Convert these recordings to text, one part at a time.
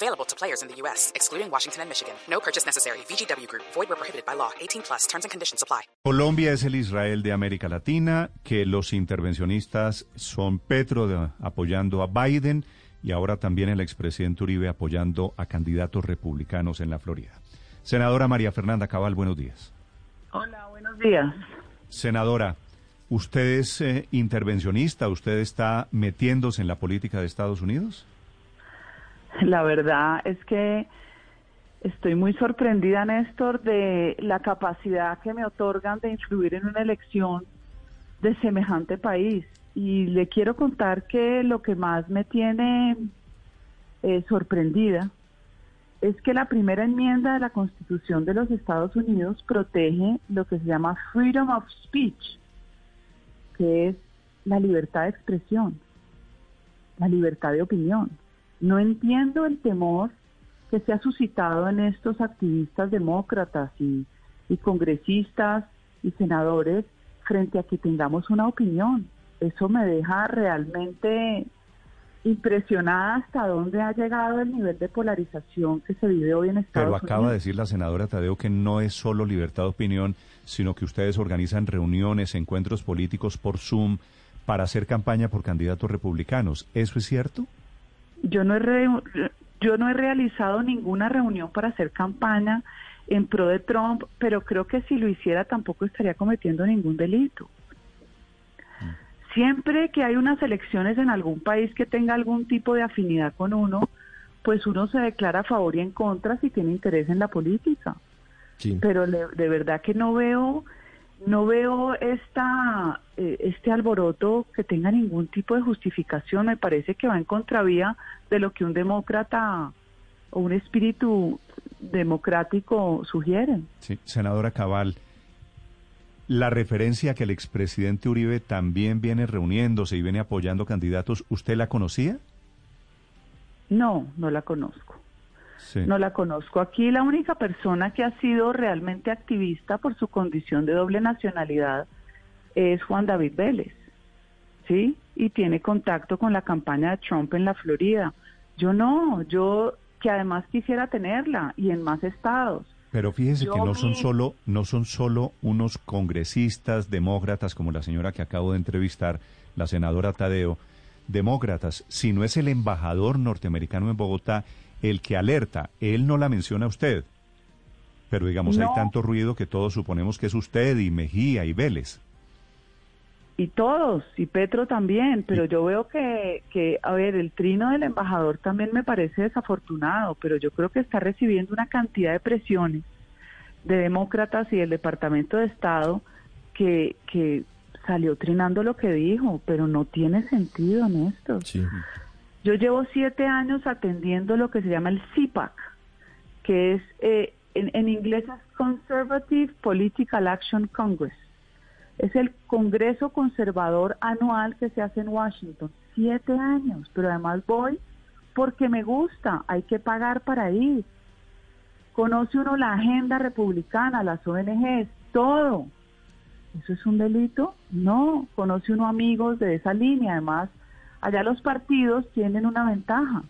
Available to players in the U.S., excluding Washington and Michigan. No purchase necessary. VGW Group. Void where prohibited by law. 18 plus. Terms and conditions apply. Colombia es el Israel de América Latina, que los intervencionistas son Petro de- apoyando a Biden y ahora también el expresidente Uribe apoyando a candidatos republicanos en la Florida. Senadora María Fernanda Cabal, buenos días. Hola, buenos días. Senadora, ¿usted es eh, intervencionista? ¿Usted está metiéndose en la política de Estados Unidos? La verdad es que estoy muy sorprendida, Néstor, de la capacidad que me otorgan de influir en una elección de semejante país. Y le quiero contar que lo que más me tiene eh, sorprendida es que la primera enmienda de la Constitución de los Estados Unidos protege lo que se llama freedom of speech, que es la libertad de expresión, la libertad de opinión. No entiendo el temor que se ha suscitado en estos activistas demócratas y, y congresistas y senadores frente a que tengamos una opinión. Eso me deja realmente impresionada hasta dónde ha llegado el nivel de polarización que se vive hoy en Estados Pero Unidos. acaba de decir la senadora Tadeo que no es solo libertad de opinión, sino que ustedes organizan reuniones, encuentros políticos por Zoom para hacer campaña por candidatos republicanos. ¿Eso es cierto? Yo no he re- yo no he realizado ninguna reunión para hacer campaña en pro de Trump, pero creo que si lo hiciera tampoco estaría cometiendo ningún delito. Siempre que hay unas elecciones en algún país que tenga algún tipo de afinidad con uno, pues uno se declara a favor y en contra si tiene interés en la política. Pero de verdad que no veo no veo esta eh, este alboroto que tenga ningún tipo de justificación. Me parece que va en contravía de lo que un demócrata o un espíritu democrático sugiere. Sí, senadora Cabal. La referencia que el expresidente Uribe también viene reuniéndose y viene apoyando candidatos, ¿usted la conocía? No, no la conozco. Sí. No la conozco. Aquí la única persona que ha sido realmente activista por su condición de doble nacionalidad es Juan David Vélez, ¿sí? Y tiene contacto con la campaña de Trump en la Florida. Yo no, yo que además quisiera tenerla y en más estados. Pero fíjese Yo que no son solo no son solo unos congresistas demócratas como la señora que acabo de entrevistar, la senadora Tadeo, demócratas, sino es el embajador norteamericano en Bogotá el que alerta. Él no la menciona a usted. Pero digamos, hay tanto ruido que todos suponemos que es usted y Mejía y Vélez. Y todos, y Petro también, pero yo veo que, que, a ver, el trino del embajador también me parece desafortunado, pero yo creo que está recibiendo una cantidad de presiones de demócratas y del Departamento de Estado que, que salió trinando lo que dijo, pero no tiene sentido, Néstor. Yo llevo siete años atendiendo lo que se llama el CIPAC, que es, eh, en, inglés es Conservative Political Action Congress. Es el Congreso Conservador anual que se hace en Washington. Siete años, pero además voy porque me gusta, hay que pagar para ir. Conoce uno la agenda republicana, las ONGs, todo. ¿Eso es un delito? No, conoce uno amigos de esa línea. Además, allá los partidos tienen una ventaja,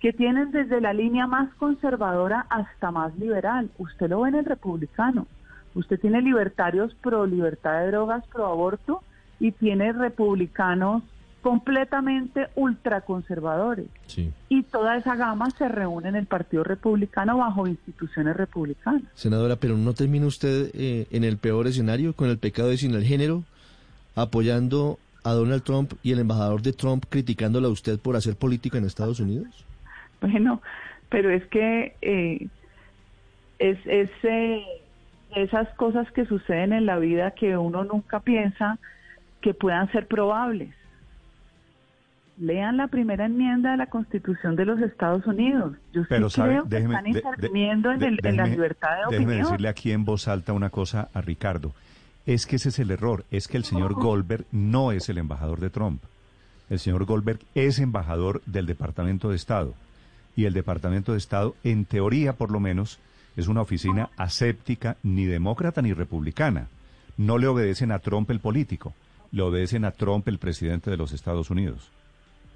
que tienen desde la línea más conservadora hasta más liberal. Usted lo ve en el republicano. Usted tiene libertarios pro libertad de drogas, pro aborto, y tiene republicanos completamente ultraconservadores. Sí. Y toda esa gama se reúne en el Partido Republicano bajo instituciones republicanas. Senadora, pero ¿no termina usted eh, en el peor escenario con el pecado de sin el género, apoyando a Donald Trump y el embajador de Trump criticándolo a usted por hacer política en Estados Unidos? Bueno, pero es que eh, es, es eh, esas cosas que suceden en la vida que uno nunca piensa que puedan ser probables. lean la primera enmienda de la Constitución de los Estados Unidos. Yo Pero sí sabe, creo que déjeme, están de- de- interviniendo en, el- en la déjeme- libertad de déjeme opinión. decirle aquí en voz alta una cosa a Ricardo. Es que ese es el error, es que el señor Goldberg no es el embajador de Trump. El señor Goldberg es embajador del Departamento de Estado. Y el Departamento de Estado, en teoría por lo menos, es una oficina aséptica, ni demócrata ni republicana. No le obedecen a Trump el político, le obedecen a Trump el presidente de los Estados Unidos,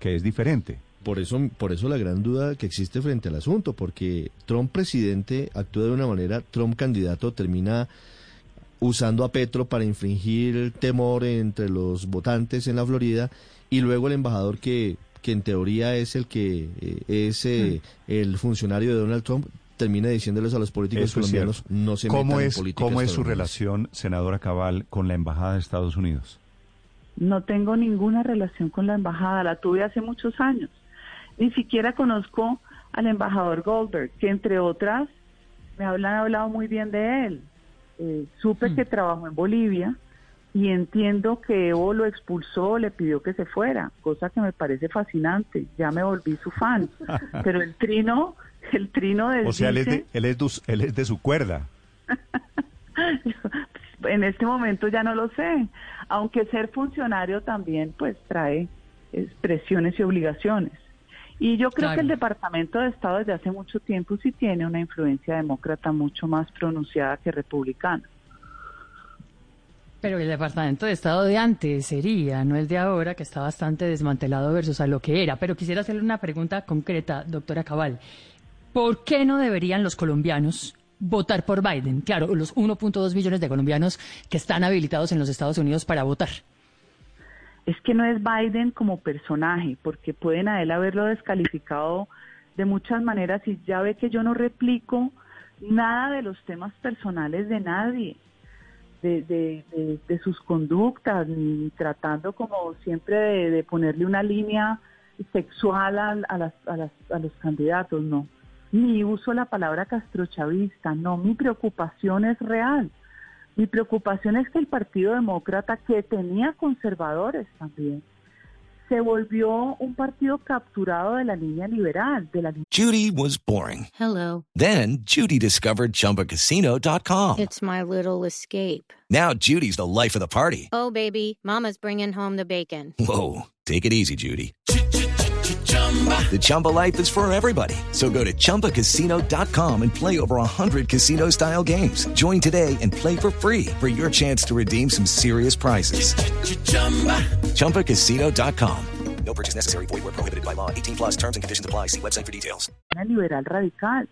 que es diferente. Por eso, por eso la gran duda que existe frente al asunto, porque Trump presidente actúa de una manera, Trump candidato termina usando a Petro para infringir temor entre los votantes en la Florida y luego el embajador que, que en teoría es el que eh, es eh, el funcionario de Donald Trump termina diciéndoles a los políticos Eso colombianos no se ¿Cómo metan es, en políticas ¿Cómo es su colombianas". relación, senadora Cabal, con la Embajada de Estados Unidos? No tengo ninguna relación con la embajada, la tuve hace muchos años. Ni siquiera conozco al embajador Goldberg, que entre otras me hablan hablado muy bien de él. Eh, supe que trabajó en Bolivia y entiendo que Evo lo expulsó, le pidió que se fuera, cosa que me parece fascinante. Ya me volví su fan. Pero el trino, el trino de O sea, él es, de, él, es de- él es de su cuerda. en este momento ya no lo sé, aunque ser funcionario también pues trae presiones y obligaciones. Y yo creo Claro. que el Departamento de Estado desde hace mucho tiempo sí tiene una influencia demócrata mucho más pronunciada que republicana. Pero el Departamento de Estado de antes sería, no el de ahora, que está bastante desmantelado versus a lo que era. Pero quisiera hacerle una pregunta concreta, doctora Cabal. ¿Por qué no deberían los colombianos votar por Biden? Claro, los 1.2 millones de colombianos que están habilitados en los Estados Unidos para votar. Es que no es Biden como personaje, porque pueden a él haberlo descalificado de muchas maneras y ya ve que yo no replico nada de los temas personales de nadie. de, de, de- de sus conductas, ni tratando como siempre de, ponerle una línea sexual a, a las, a, las, a los candidatos, no. Ni uso la palabra castrochavista, no. Mi preocupación es real. Mi preocupación es que el Partido Demócrata, que tenía conservadores también, se volvió un partido capturado de la línea liberal, de la Judy was boring. Hello. Then Judy discovered ChumbaCasino.com. It's my little escape. Now Judy's the life of the party. Oh, baby, Mama's bringing home the bacon. Whoa, take it easy, Judy. The Chumba life is for everybody. So go to ChumbaCasino.com and play over 100 casino style games. Join today and play for free for your chance to redeem some serious prizes. ChumbaCasino.com. No purchase necessary. Void where prohibited by law. 18 plus terms and conditions apply. See website for details. liberal radical.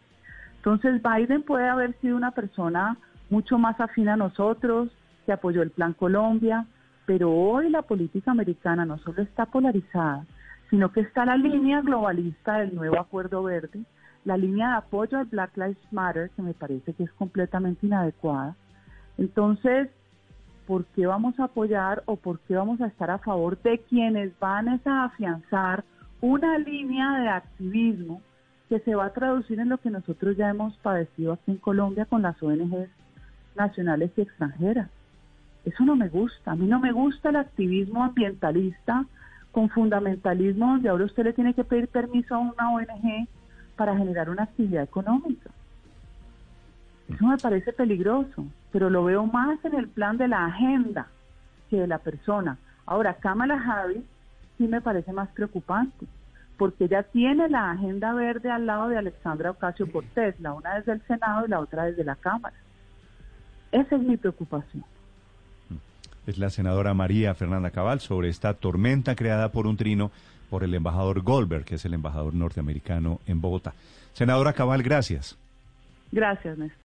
Entonces Biden puede haber sido una persona mucho más afín a nosotros, que apoyó el Plan Colombia, pero hoy la política americana no solo está polarizada, sino que está la línea globalista del nuevo Acuerdo Verde, la línea de apoyo al Black Lives Matter, que me parece que es completamente inadecuada. Entonces, ¿por qué vamos a apoyar o por qué vamos a estar a favor de quienes van a afianzar una línea de activismo que se va a traducir en lo que nosotros ya hemos padecido aquí en Colombia con las ONGs nacionales y extranjeras? Eso no me gusta. A mí no me gusta el activismo ambientalista con fundamentalismo donde ahora usted le tiene que pedir permiso a una ONG para generar una actividad económica. Eso me parece peligroso, pero lo veo más en el plan de la agenda que de la persona. Ahora, Kamala Harris sí me parece más preocupante, porque ella tiene la agenda verde al lado de Alexandra Ocasio Cortés, la una desde el Senado y la otra desde la Cámara. Esa es mi preocupación. Es la senadora María Fernanda Cabal sobre esta tormenta creada por un trino por el embajador Goldberg, que es el embajador norteamericano en Bogotá. Senadora Cabal, gracias. Gracias, Néstor.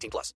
18 plus.